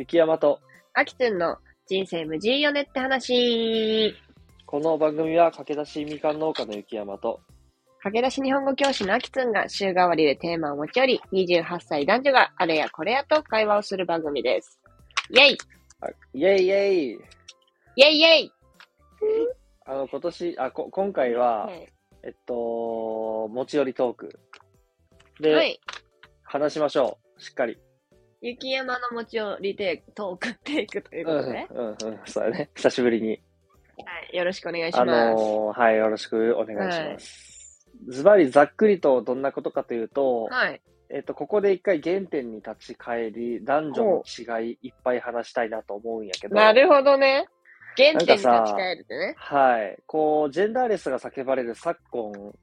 雪山と、あきつんの人生無事よねって話。この番組は駆け出しみかん農家の雪山と、駆け出し日本語教師のあきつんが週替わりでテーマを持ち寄り、28歳男女があれやこれやと会話をする番組です。イェイあイェイイェイイェイイェイあの、今年、あ、こ今回は、はい。えっと、持ち寄りトーク。で、はい。話しましょう。しっかり。雪山の持ち寄りテイク、トークテイクといううん、ことで、うん、うん。そうだね。久しぶりに。はい。よろしくお願いしあます。のーはい、よろしくお願いします。ズバリざっくりとどんなことかというと、はい。えっと、ここで一回原点に立ち返り、男女の違いいっぱい話したいなと思うんやけど。なるほどね。原点に立ちなんかさ返るね。はい。こう、ジェンダーレスが叫ばれる昨今、こ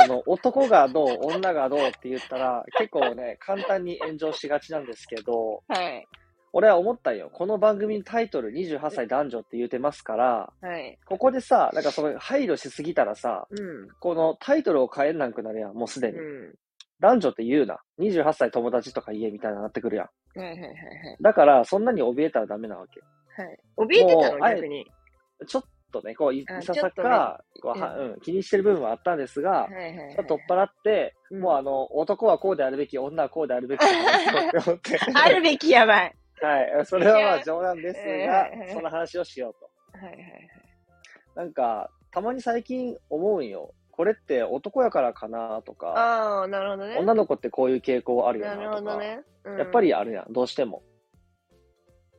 の男がどう、女がどうって言ったら、結構ね、簡単に炎上しがちなんですけど、はい。俺は思ったよ。この番組のタイトル28歳男女って言うてますから、はい。ここでさ、なんかその配慮しすぎたらさ、うん。このタイトルを変えなくなるやん、もうすでに。うん。男女って言うな。28歳友達とか言えみたいななってくるやん。はいはいはいはい。だから、そんなに怯えたらダメなわけ。はい。怯えてたの逆に。ちょっとね、こう、いささか、こうはううん、気にしてる部分はあったんですがは、いはいはい。取っ払って、うんもうあの、男はこうであるべき、女はこうであるべき思って。あるべきやばい。はい。それはまあ冗談ですがえー、その話をしようと。はいはいはい。なんか、たまに最近思うんよ。これって男やからかなとか、ああ、なるほどね。女の子ってこういう傾向あるよなるなとか、ほどね。うんやっぱ、りあるやん、どうしても。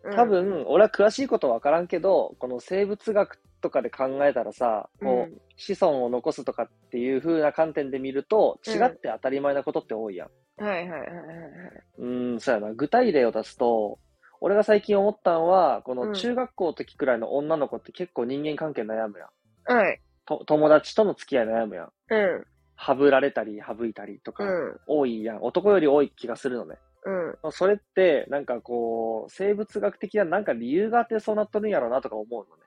うん多、分、俺は詳しいことわからんけど、この生物学とかで考えたらさ、こう、うん子孫を残すとかっていう風な観点で見ると、うん違って当たり前なことって多いやん。はいはいはいはいはい。うーん、そうやな。具体例を出すと、俺が最近思ったのは、こうんの中学校の時くらいの女の子って結構人間関係悩むやん。はい。と友達との付き合い悩むやん。うん。はぶられたり、省いたりとか、うん。多いやん。男より多い気がするのね。うん。それって、なんかこう、生物学的ななんか理由があってそうなっとるんやろうなとか思うのね。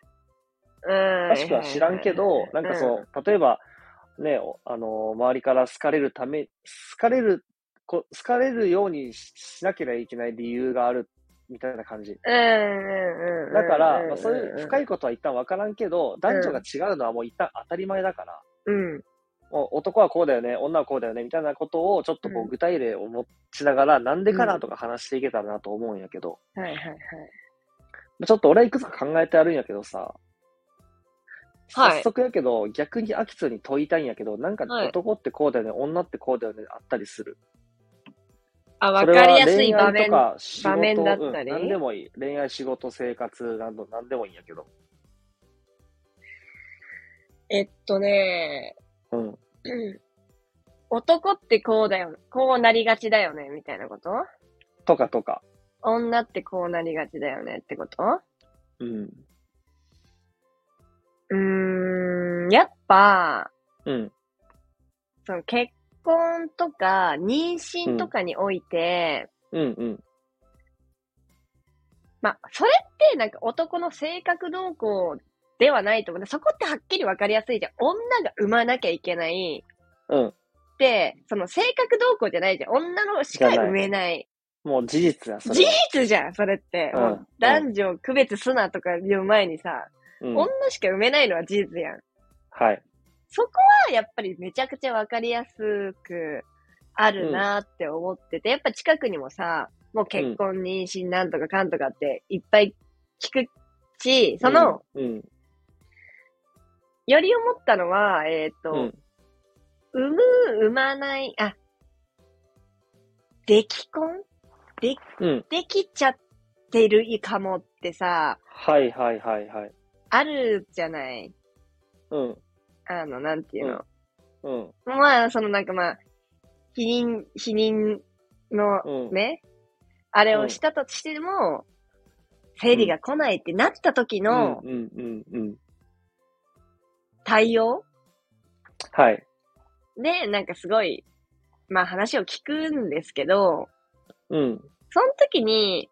うん。詳しくは知らんけど、なんかそう、例えば、ね、おあの、周りから好かれるため、好かれる、こ好かれるようにししなければいけない理由がある、みたいな感じ。うん。うん。うん。だから、まあ、そういう深い。いことは一旦わからんけど、男女が違うのはもう一旦当たり前だから、うん。男はこうだよね、女はこうだよね、みたいなことをちょっとこう具体例を持ちながら、なんでかなとか話していけたらなと思うんやけど、はいはいはい。ちょっと俺はいくつか考えてあるんやけどさ、はい早速やけど、逆にアキツに問いたいんやけど、なんかはい男ってこうだよね、女ってこうだよね、あったりする？あ、わかりやすい場面場面だったり？うん、何でもいい。恋愛、仕事、生活など何でもいいんやけど。えっとね、うん。うん男ってこうだよ、こうなりがちだよね、みたいなこと？とかとか。女ってこうなりがちだよねってこと？うん。うーん、やっぱ、うん。その結婚とか妊娠とかにおいて、うんうん。まあ、それってなんか男の性格動向ではないと思う。そこってはっきりわかりやすいじゃん。女が産まなきゃいけないうん。って、その性格動向じゃないじゃん。女のしか産めない。もう事実や、それ事は。実じゃん、それって。うんもう男女区別すなとか言う前にさ、うん。女しか産めないのは事実やん。はい。そこはやっぱりめちゃくちゃわかりやすくあるなって思ってて、やっぱ近くにもさ、もう結婚、妊娠なんとかかんとかっていっぱい聞くし、その、うん、より思ったのは、えっ、と、うん。産む、産まない、あ、出来婚？で、うん。できちゃってるかもってさ、はいはいはいはい。あるじゃない？うん。あの、なんていうの？うん。まあ、そのなんかまあ、否認、否認のうん。ね、あれをしたとしても、生理が来ないってなった時のうんうんうんうん。対応？はい。で、なんかすごい、まあ話を聞くんですけど、うん。その時に、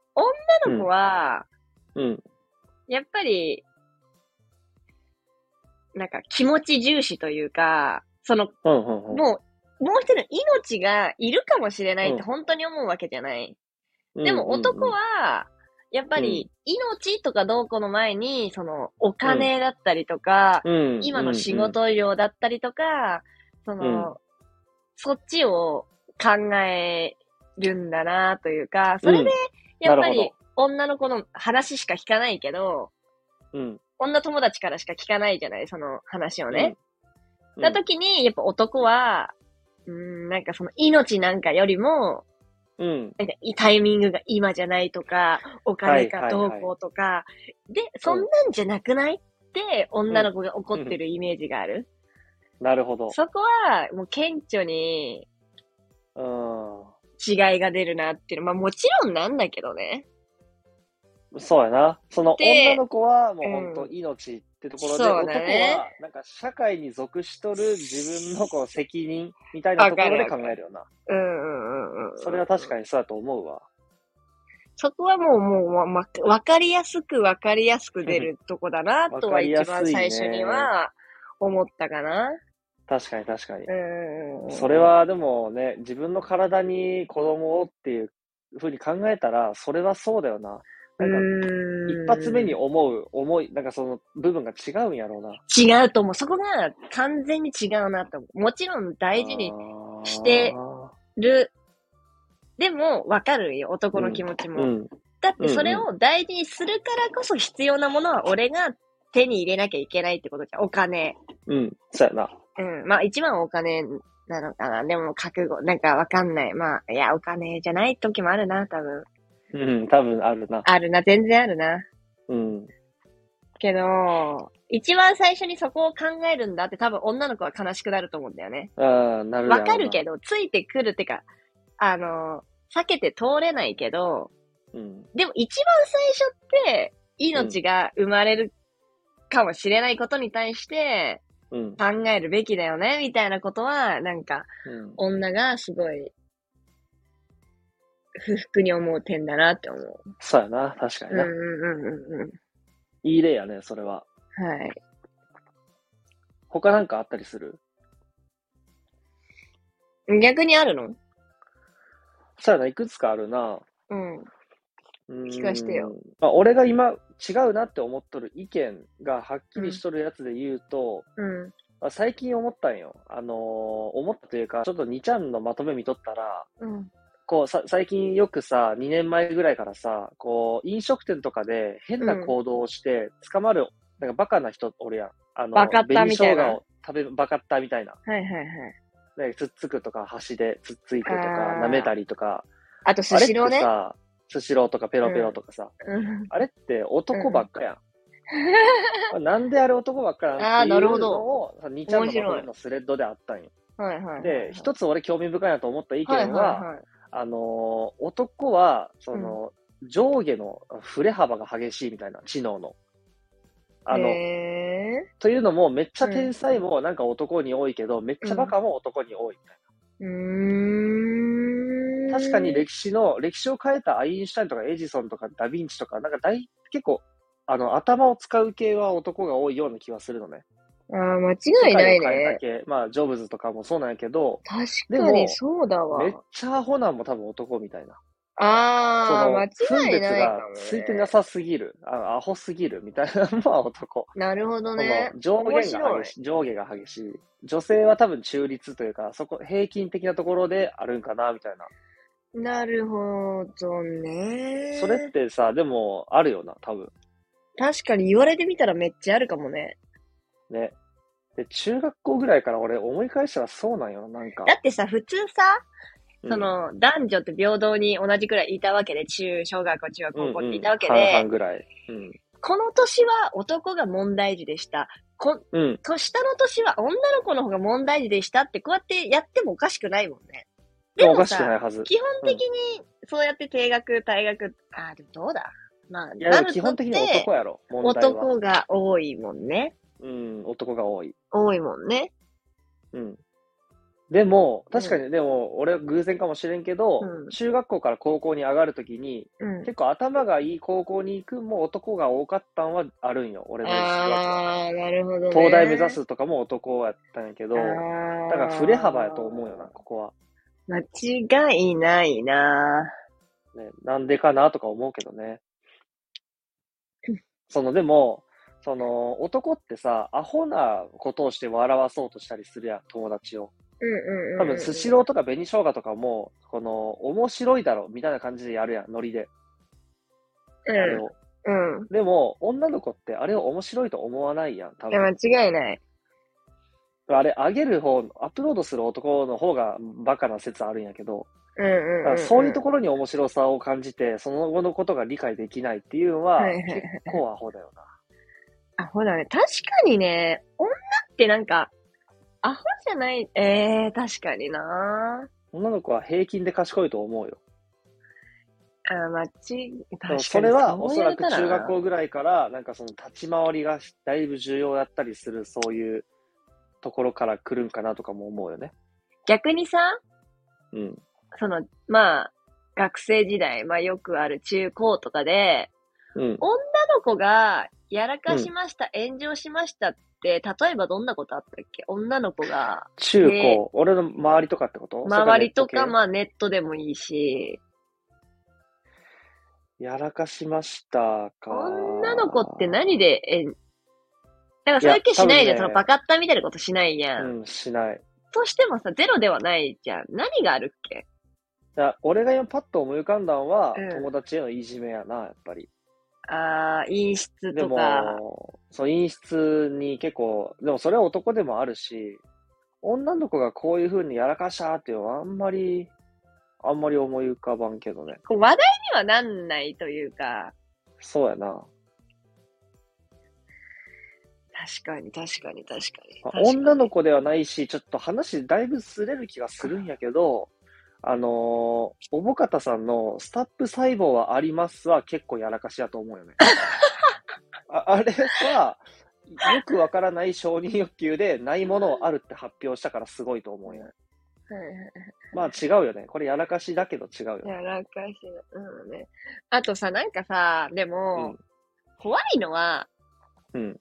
女の子は、うん。やっぱり、なんか気持ち重視というか、その、うんうんうん。もう、もう一人の命がいるかもしれないって本当に思うわけじゃない。でも男、は、やっぱり、命とかどうこうの前に、その、お金だったりとか、うん。今の仕事量だったりとか、その、そっちを考えるんだなというか、それで、やっぱり、女の子の話しか聞かないけど、うん。うん。女友達からしか聞かないじゃない、その話をね。うん。な時に、やっぱ男は、うん、なんかその命なんかよりも、うん。なんかタイミングが今じゃないとか、お金がどうこうとか、で、そんなんじゃなくないって女の子が怒ってるイメージがある？なるほど。そこは、もう顕著にうん。違いが出るなっていうの。まあもちろんなんだけどね。そうやな。そので女の子はもううん本当命ってところで、そう男だねはなんか社会に属しとる自分のこう責任みたいなところで考えるよな。うんうんうんうん。それは確かにそうだと思うわ。そこはもう、もう、ま、まわかりやすくわかりやすく出るとこだな、とは一番最初には思ったかな。確かに確かに。うん。それ、はでもね、自分の体に子供をっていうふうに考えたら、それはそうだよな。なんか一発目に思う思い、なんかその部分が違うんやろうな。違うと思う。そこが完全に違うなと思う。もちろん大事にしてる。でも、わかるよ、男の気持ちも。うん。だってそれを大事にするからこそ必要なものは俺が手に入れなきゃいけないってことじゃん。お金。うん。そうやな。うん。まあ一番はお金なのかな。でも覚悟、なんかわかんない。まあ、いや、お金じゃない時もあるな、多分。うん、多分あるな。あるな、全然あるな。うん。けど、一番最初にそこを考えるんだって多分女の子は悲しくなると思うんだよね。ああ、なるわかるけど。ど、ついてくるってか、あの、避けて通れないけど、うん。でも一番最初って、命が生まれるかもしれないことに対してうん。考えるべきだよね、みたいなことは、なんか、うん。女がすごい、不服に思う点だなって思う。そうやな。確かにな。うんうんうんうんうん。いい例やね、それは。はい。他なんかあったりする？逆にあるの？そうやな、いくつかあるな。うん。うーん聞かしてよ。まあ、俺が今違うなって思っとる意見がはっきりしとるやつで言うと、うん。まあ最近思ったんよ。あのー思ったというか、ちょっと2ちゃんのまとめ見とったら、うん。こうさ、最近よくさ、2年前ぐらいからさ、こう、飲食店とかで変な行動をして捕まる、なんかバカな人おるやん。あの、バカッタみたいな食べる、バカッタみたいな。はいはいはい。ね、つっつくとか、箸でつっついてとか舐めたりとか。あと、スシローね。スシローとかペロペロとかさ、うん。あれって男ばっかやん。なんであれ男ばっかやん？っていうあーなるほどのを、2ちゃんののスレッドであったんよ。はいはいはい。で、一つ俺興味深いなと思った意見はいは、はいはい。あのー男は、その、上下の振れ幅が激しいみたいな、知能の。あの、へというのも、めっちゃ天才もなんか男に多いけど、めっちゃバカも男に多いみたいー。うーん。な。確かに歴史の、歴史を変えたアインシュタインとかエジソンとかダヴィンチとか、なんか大、結構、あの、頭を使う系は男が多いような気はするのね。ああ、間違いないね。系。まあ、ジョブズとかもそうなんやけど、確かにそうだわ。めっちゃアホなんも多分男みたいな。ああ、間違いないかも、ね。ついてなさすぎる、あアホすぎるみたいなのは男。なるほどそねの。上限が激しい、上下が激しい。女性は多分中立というか、そこ、平均的なところであるんかな、みたいな。なるほどね。それってさ、でも、あるよな、多分。確かに言われてみたらめっちゃあるかもね。ね。で、中学校ぐらいから俺思い返したらそうなんよな、なんか。だってさ、普通さ、うんそ、の、男女って平等に同じくらいいたわけで、中、小学校、中学、高校っていたわけで、うんうん半々ぐらい。うん。この年は男が問題児でした。こ、うん。と下の年は女の子の方が問題児でしたって、こうやってやってもおかしくないもんね。でもさ、はず。基本的に、そうやって定学、退学、あ、でもどうだ？まあ、いや、でも基本的に男やろ。男が多いもんね。うん、男が多い。多いもんね。うん。でも、確かに、でも、俺は偶然かもしれんけど、うん中学校から高校に上がるときに、うん。結構頭がいい高校に行くも男が多かったんはあるんよ、俺の。ああ、なるほどね。東大目指すとかも男やったんやけど、だから振れ幅やと思うよな、ここは。間違いないなね、なんでかなとか思うけどね。その、でも、その、男ってさ、アホなことをして笑わそうとしたりするやん、友達を。うんうんうん。多分、スシローとか紅生姜とかも、この、面白いだろ、みたいな感じでやるやん、ノリで。あれを。うん。うん。でも、女の子ってあれを面白いと思わないやん、多いや、分。間違いない。あれ、上げる方、アップロードする男の方がバカな説あるんやけど、そういうとこころに面白さを感じて、その後のことが理解できないっていうのは、結構アホだよな。アホだね。確かにね、女ってなんか、アホじゃない、えー、確かにな女の子は平均で賢いと思うよ。あ、まち、確でかにもそれはうおそらく中学校ぐらいから、なんかその立ち回りがだいぶ重要だったりする、そういうところから来るんかなとかも思うよね。逆にさ、うん。その、まあ、学生時代、まあよくある中高とかで、うん。女の子がやらかしました、炎上しましたって、例えばどんなことあったっけ？女の子が、中高、で俺の周りとかってこと？周りとか、まあネットでもいいし、やらかしましたか。女の子って何で、え、だからそういう気しないじゃん。ねそのバカッタみたいなことしないやん。うん、しない。としてもさ、ゼロではないじゃん。何があるっけ？いや俺が今パッと思い浮かんだのは、うん友達へのいじめやな、やっぱり。あー、陰湿でとか。も、そう、陰湿に結構、でもそれは男でもあるし、女の子がこういう風にやらかしたっていうのはあんまり、あんまり思い浮かばんけどね。こう話題にはなんないというか、そうやな。確かに、確かに、確かに。まあ確かに女の子ではないし、ちょっと話だいぶすれる気がするんやけど、あのー、おぼかたさんのスタップ細胞はありますは結構やらかしやと思うよね。ああれは、よくわからない承認欲求でないものをあるって発表したからすごいと思うよ。はいはいまあ違うよね。これやらかしだけど違うよね。やらかしな、うんね。あとさ、なんかさ、でも、怖いのは、うん。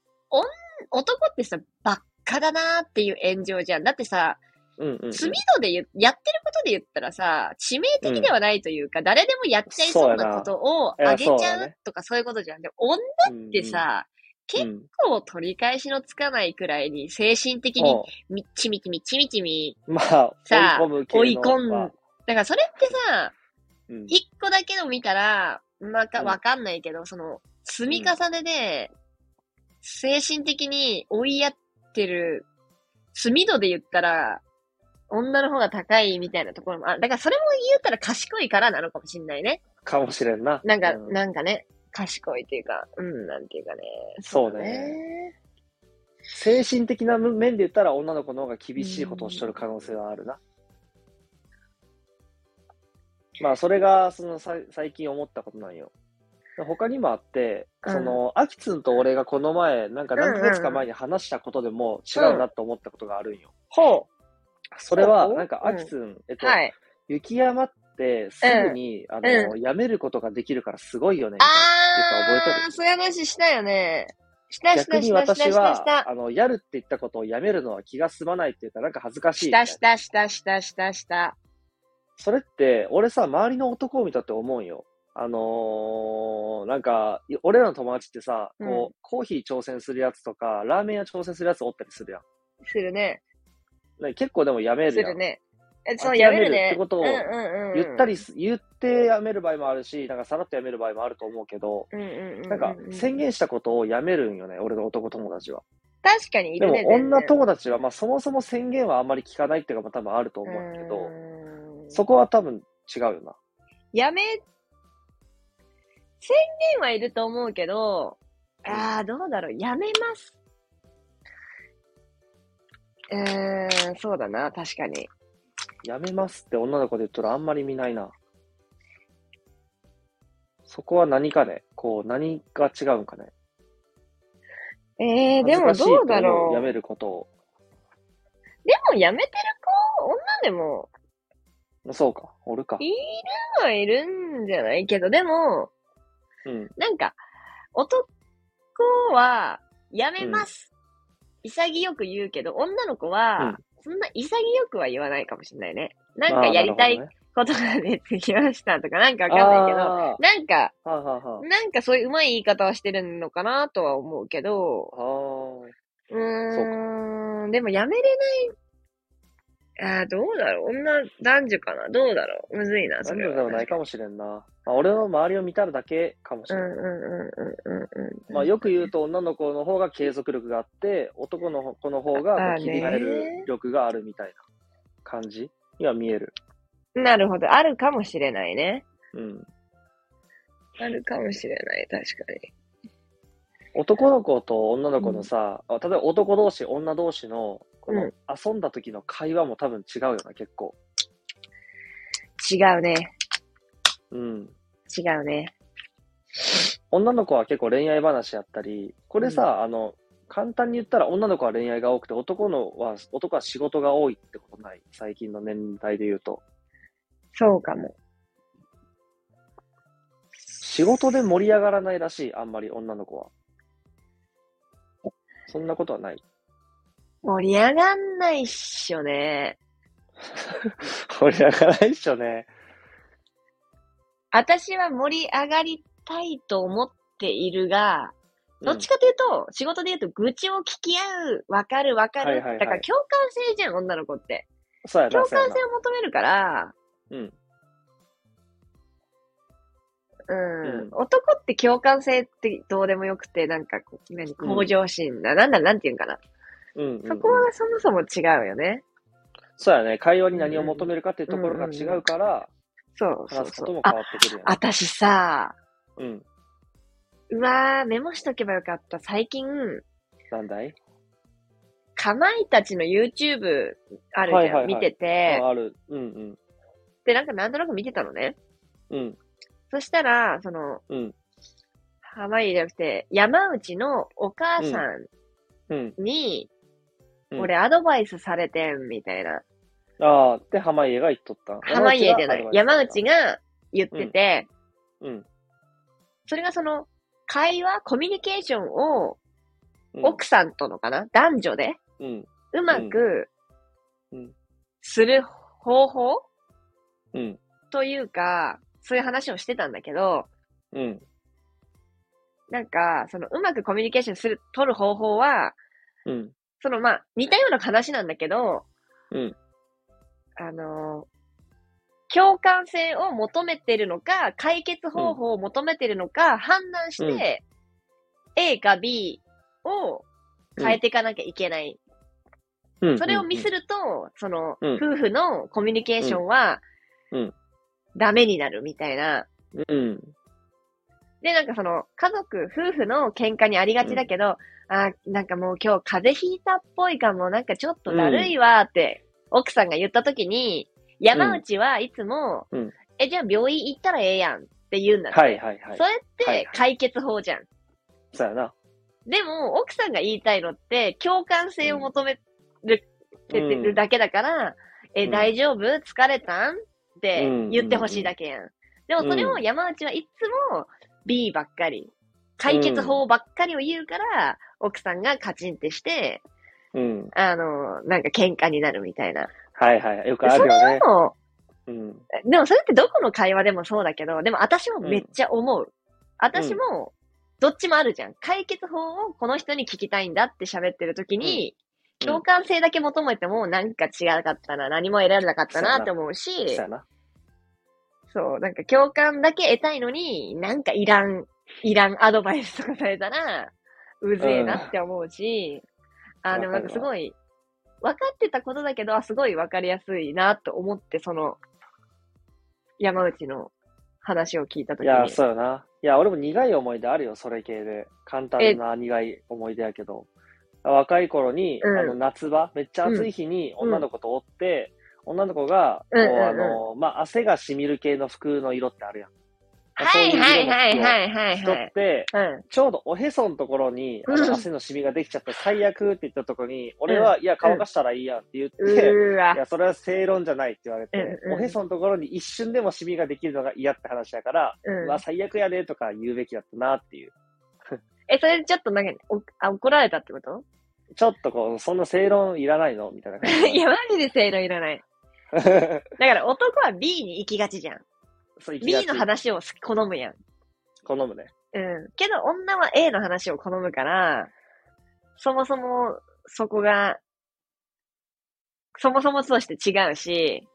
男ってさ、ばっかだなーっていう炎上じゃん。だってさ、うんうん、度で言う、やってることで言ったらさ、致命的ではないというか、誰でもやっちゃいそうなことをあげちゃうとかそういうことじゃん。で、女ってさ、うん結うん、構取り返しのつかないくらいに精神的にみっちみちみっちみちみ。まあ、さあ追い込むだからそれってさ、うん。一個だけを見たら、まあか、うん。わかんないけど、その、積み重ねで、精神的に追いやってる、積度で言ったら、女の方が高いみたいなところもある。だからそれも言ったら賢いからなのかもしんないね。かもしれんな。なんか、うんなんかね、賢いっていうか、うん、なんていうかね。そうね精神的な面で言ったら女の子の方が厳しいことをしとる可能性はあるな。まあ、それが、その、さ最近思ったことなんよ。他にもあって、うんその、アキツンと俺がこの前、なんか何ヶ月か前に話したことでも違うなと思ったことがあるんよ。ほそれは、なんかアキツン、えっう。と、はい。雪山ってすぐに、あの、やめることができるからすごいよね、みたいな言ったの覚えそういう話したよね。したした逆にしたした私は、。あの、やるって言ったことをやめるのは気が済まないって言ったらなんか恥ずかしいしみたしたしたしたしたした。それって、俺さ、周りの男を見たって思うんよ。あのー、なんか、い俺らの友達ってさ、こう、コーヒー挑戦するやつとか、ラーメン屋挑戦するやつおったりするやん。するね。ね結構でもやめるやん。するね。え、そう、諦めるやめるね。ってことを。言ったりす、言ってやめる場合もあるし、なんかさらっとやめる場合もあると思うけど。なんか宣言したことをやめるんよね、俺の男友達は。確かにいでもるね。全然女友達は、まあそもそも宣言はあんまり聞かないっていうか、まあ多分あると思うけど、そこは多分違うよな。やめ、宣言はいると思うけど、ああ、どうだろう。やめます。うーん、そうだな、確かに。やめますって女の子で言ったらあんまり見ないな。そこは何かね、こう、何が違うんかね？えー、でもどうだろう。やめることを。でもやめてる子、女でも、そうか、おるか。いるはいるんじゃない？けど、でも、うん。なんか、男は、やめます。潔く言うけど、女の子は、そんな潔くは言わないかもしれないね。なんかやりたい、こことが出てきましたとか、なんかわかんないけど、あなんか、あ、はあ、はあ、はなんかそういううまい言い方はしてるのかなとは思うけど、うーん、でもやめれない。あーどうだろう？女、男女かな？どうだろう？むずいな、あ。それは。男女でもないかもしれんな。まあ、俺の周りを見たらだけかもしれん。うんうんうんうんうんうん。まあ、よく言うと女の子の方が継続力があって、男の子の方がもあーう切り替えねる力があるみたいな感じには見える。なるほど。あるかもしれないね。うん。あるかもしれない。確かに。男の子と女の子のさ、あ例えば男同士、女同士の、このうん遊んだ時の会話も多分違うよな、結構。違うね。うん。違うね。女の子は結構恋愛話やったり、これさ、あの、簡単に言ったら女の子は恋愛が多くて、男のは、男は仕事が多いってことない？最近の年代で言うと。そうかも。仕事で盛り上がらないらしい、あんまり女の子は。そんなことはない？盛り上がんないっしょね。盛り上がらないっしょね。私は盛り上がりたいと思っているが、どっちか、かというと、仕事で言うと愚痴を聞き合う、わかるわかる。はいはいはいだから共感性じゃん、女の子って。そうやな、共感性。を求めるから、うん。うん、うん男って共感性ってどうでもよくて、なんかこう、何、向上心だ、なんだ、なんていうんかな。うんうんうんそこはそもそも違うよね。そうやね。会話に何を求めるかっていうところが違うから、そうそうそう。話すことも変あ、わってくるよね。私さ、うん。うわー、メモしとけばよかった。最近、なんだい？かまいたちの YouTube あるじゃん、はいはいはい見てて、あある。うんで、なんかなんとなく見てたのね。うん。うん。そしたら、その、うん。濱家じゃなくて、山内のお母さんうん。に、うん俺アドバイスされてん、みたいな。ああ、で、濱家が言っとった。濱家じゃない。山内が。が言ってて、うん。それがその、会話、コミュニケーションをうん奥さんとのかな、男女でうん。うまくうん。する方法？うん。というか、そういう話をしてたんだけど、うん。なんか、その、うまくコミュニケーションする、取る方法は、うん。その、まあ、似たような話なんだけど、うん。あのー共感性を求めてるのか、解決方法を求めてるのか、判断して、A か B を変えていかなきゃいけない。うん。それをミスると、その、うん夫婦のコミュニケーションは、うんうんダメになるみたいな。うん。で、なんかその、家族、夫婦の喧嘩にありがちだけど、あーなんかもう今日風邪ひいたっぽいかも、なんかちょっとだるいわーって、奥さんが言った時に、山内はいつも、うん。え、じゃあ病院行ったらええやんって言うんだ。って。はいはいはい。そ。れっはいはい。て解決法じゃん。そうやな。でも、奥さんが言いたいのって、共感性を求める、てるだけだから、え、うん。大丈夫？疲れたん？って言ってほしいだけやん。でもそれを山内はいつも B ばっかり、解決法ばっかりを言うから、奥さんがカチンってして、うん。あの、なんか喧嘩になるみたいな。はいはい。よくあるよね。も、うん。でもそれってどこの会話でもそうだけど、でも私もめっちゃ思う。私も、どっちもあるじゃん。解決法をこの人に聞きたいんだって喋ってる時に、うん共感性だけ求めてもなんか違かったな、何も得られなかったなって思うし。そう、なんか共感だけ得たいのに、なんかいらん、いらんアドバイスとかされたら、うぜえなって思うし、あ、でもなんかすごい、分かってたことだけど、あすごい分かりやすいなと思って、その、山内の話を聞いたときに。いや、そうやな。いや、俺も苦い思い出あるよ、それ系で。簡単な苦い思い出やけど。若い頃に、うんあの夏場、めっちゃ暑い日にうん女の子とおって、女の子が、こううんうんうんあの、まあ、汗が染みる系の服の色ってあるやん。はいはいはいい。はいはいしとはい。って、うん。ちょうどおへそのところに、あうんの汗の染みができちゃって最悪って言ったところに、俺は、いや、乾かしたらいいやんって言って、い。や、それは正論じゃないって言われて、おへそのところに一瞬でもシミができるのが嫌って話だから、うんまあ最悪やでとか言うべきだったなっていう。え、それでちょっとなんか、おあ怒られたってこと？ちょっとこう、そんな正論いらないの？みたいな感じ いや、マジで正論いらない。だから男は B に行きがちじゃん。そう B ちの話を好むやん。好むね。うん。けど女は A の話を好むから、そもそもそこが、そもそもとして違うし、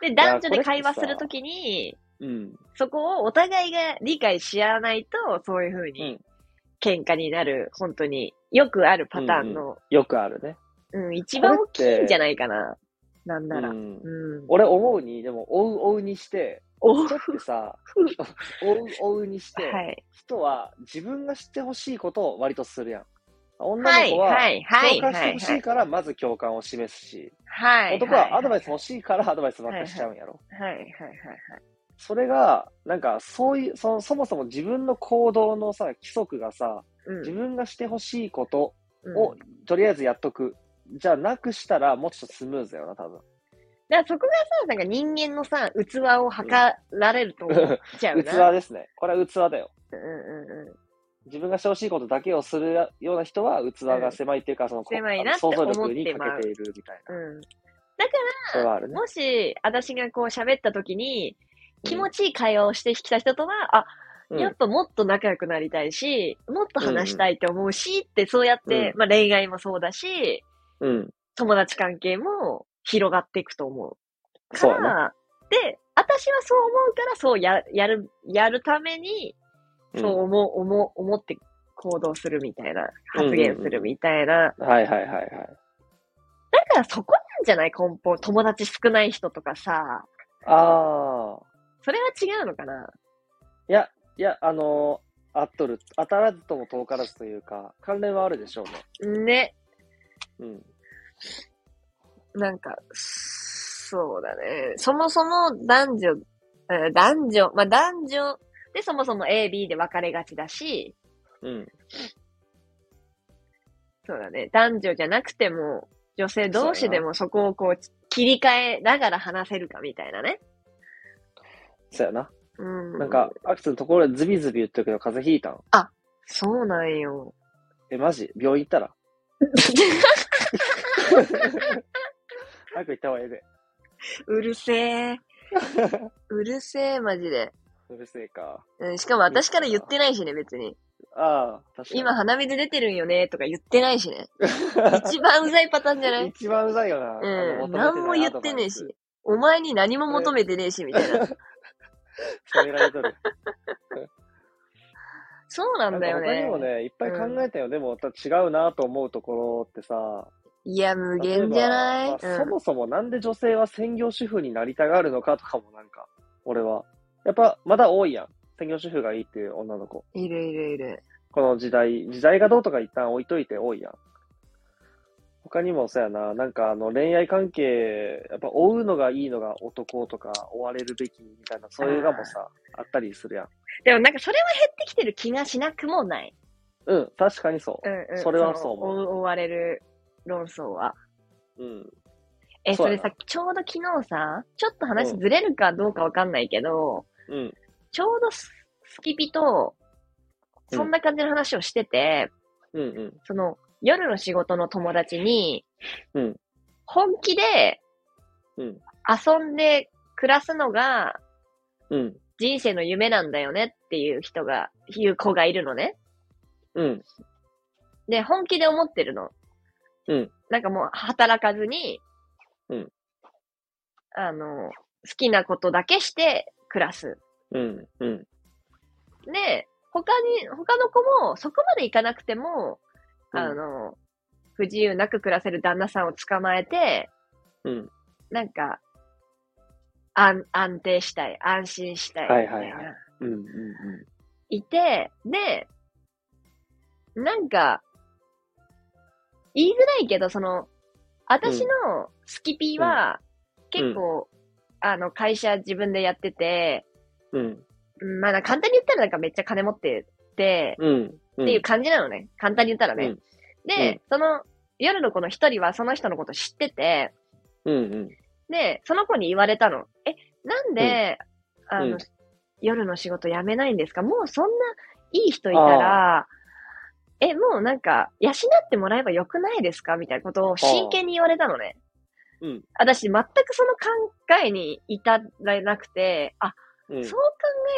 で、男女で会話するときに、うん。そこをお互いが理解し合わないと、そういう風に喧嘩になる、本当によくあるパターンの、よくあるね。うん、一番大きいんじゃないかな。なんなら。ううん。ん。俺思うに、でも、追う追うにして、お人ってさ、追う追うにして、はい。人は自分が知ってほしいことを割とするやん。女はい、の子ははい、はい、共感してはいはい。ほしいから、まず共感を示すし、はい。男はアドバイス欲しいからアドバイスばっかりしちゃうんやろ。はい、はい、はい。それが、なんか、そういう、そそもそも自分の行動のさ、規則がさ、うん。自分がしてほしいことうんを、とりあえずやっとく。じゃあ、なくしたら、もうちょっとスムーズだよな、多分。だからそこがさ、なんか人間のさ、器を測られると思っちゃう器な。ですね。これは器だよ。うんうんう自分がしてほしいことだけをするような人は、器が狭いっていうか、その、狭いなって想像思力にってまう欠けているみたいな。ん。うん。それはあるね。もし、私がこう喋った時に、気持ちいい会話をしてきた人とは、あ、うんやっぱもっと仲良くなりたいし、もっと話したいって思うし、ってそうやって、うまあ恋愛もそうだし、うん。友達関係も広がっていくと思う。そうやで、私はそう思うから、そうや、やる、やるために、うんそう思う、思う、思って行動するみたいな、発言するみたいな。はいはいはいはい。だからそこなんじゃない？根本。友達少ない人とかさ。ああ。それは違うのかな？いや、いや、あのー、あっとる、当たらずとも遠からずというか、関連はあるでしょうね。ね。うん。なんか、そうだね。そもそも男女、えー男女、まあ男女でそもそも A、B で分かれがちだし、うん。そうだね。男女じゃなくても、女性同士でもそこをこう切り替えながら話せるかみたいなね。そうやな。うん。なんか、、アクセのところでズビズビ言ってるけど、風邪ひいたん？そうなんよ。え、マジ？病院行ったら？早く行った方がええで。うるせえ。うるせえ、マジで。うるせえか。うん、しかも私から言ってないしね、別に。ああ、確かに。今鼻水出てるんよね、とか言ってないしね。一番うざいパターンじゃない？一番うざいよな。うん。何も言ってねえし。お前に何も求めてねえし、みたいな。そうられとる。そうなんだよ他にもね。ね、いっぱい考えたよ。でも、た違うなと思うところってさ、いや、無限じゃない、まあそもそもなんで女性は専業主婦になりたがるのかとかもなんか、俺は。やっぱ、まだ多いやん。専業主婦がいいっていう女の子。うん。いるいるいる。この時代、時代がどうとか一旦置いといて多いやん。他にもそうやな、なんかあの恋愛関係、やっぱ追うのがいいのが男とか追われるべきみたいな、そういうのもさ、あったりするやん。でもなんかそれは減ってきてる気がしなくもない。うん、確かにそう。うんうん。それはそう思う追われる論争は。うん。え、それさ、ちょうど昨日さ、ちょっと話ずれるかどうかわかんないけど、うん。ちょうどススキピと、そんな感じの話をしてて、うんうん。その、夜の仕事の友達に、うん本気でうん。遊んで暮らすのがうん。人生の夢なんだよねっていう人が、いう子がいるのね。うん。で、本気で思ってるの。うん。なんかもう働かずに、うん。あの、好きなことだけして暮らす。うん。うん。で、他に、他の子もそこまでいかなくても、うんあの、不自由なく暮らせる旦那さんを捕まえて、うん。なんか、安、安定したい、安心したい、みたいな。はいはいはうん。うん。いて、で、なんか、言いづらいけど、その、私のスキピーは、結構、あの、会社自分でやってて、うん。うんまあ、簡単に言ったらなんかめっちゃ金持ってて、うん。っていう感じなのね。簡単に言ったらね。うんで、うんその、夜の子の一人はその人のこと知ってて、うん。うん。で、その子に言われたの。え、なんで、あの、うん夜の仕事辞めないんですか？もうそんないい人いたら、え、もうなんか、養ってもらえばよくないですか？みたいなことを真剣に言われたのね。うん。私全くその考えに至らなくて、あ、うん。そう考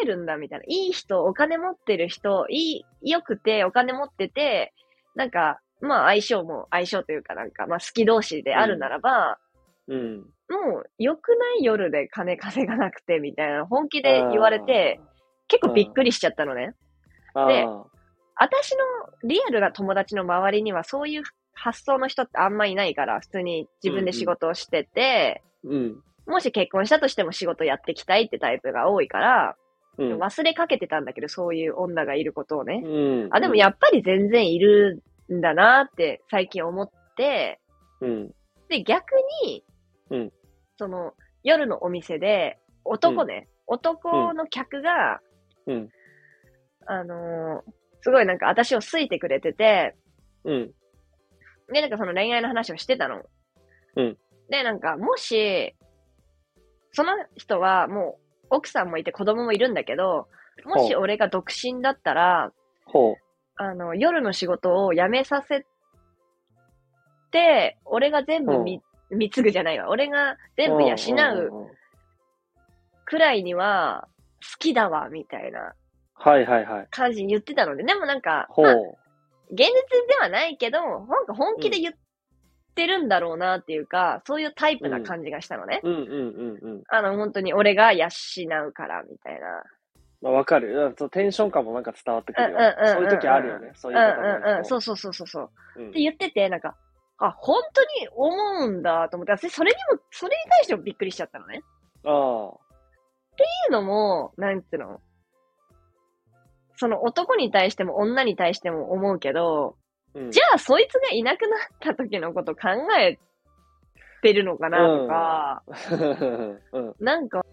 えるんだみたいな。いい人、お金持ってる人、いい、良くて、お金持ってて、なんか、まあ相性も、相性というかなんか、まあ好き同士であるならば、うん。もう良くない夜で金稼がなくてみたいな本気で言われて、結構びっくりしちゃったのね。で私のリアルな友達の周りにはそういう発想の人ってあんまいないから、普通に自分で仕事をしてて、ー。うん。もし結婚したとしても仕事やっていきたいってタイプが多いから、うん。忘れかけてたんだけど、そういう女がいることをね。うん。あ、でもやっぱり全然いるんだなって最近思って、うん。で、逆に、うんその、夜のお店で、男ね、男の客が、うん。あのーすごいなんか私を好いてくれてて、うん。で、なんかその恋愛の話をしてたの。うん。で、なんか、もし、その人はもう、奥さんもいて子供もいるんだけど、もし俺が独身だったら、ほう。あの、夜の仕事を辞めさせて、俺が全部み、貢ぐじゃないわ。俺が全部養うくらいには、好きだわ、みたいなはいはいはい。感じに言ってたので、でもなんか、ほうまあ。現実ではないけど、なんか本気で言ってるんだろうなっていうか、そういうタイプな感じがしたのね。うんうんうんうん。あの、本当に俺が養うから、みたいな。まあ、わかる。うんそうテンション感もなんか伝わってくるよね。うんうんうんうんそういう時あるよね。そういう方うんうんうん。そうう。そうそうそうそう。うんって言ってて、なんか、あ、本当に思うんだと思って、私それにも、それに対してもびっくりしちゃったのね。ってあいうのも、なんつうの、その男に対しても女に対しても思うけど、あ。うんじゃあそいつがいなくなった時のこと考えてるのかなとか、うん。なんか、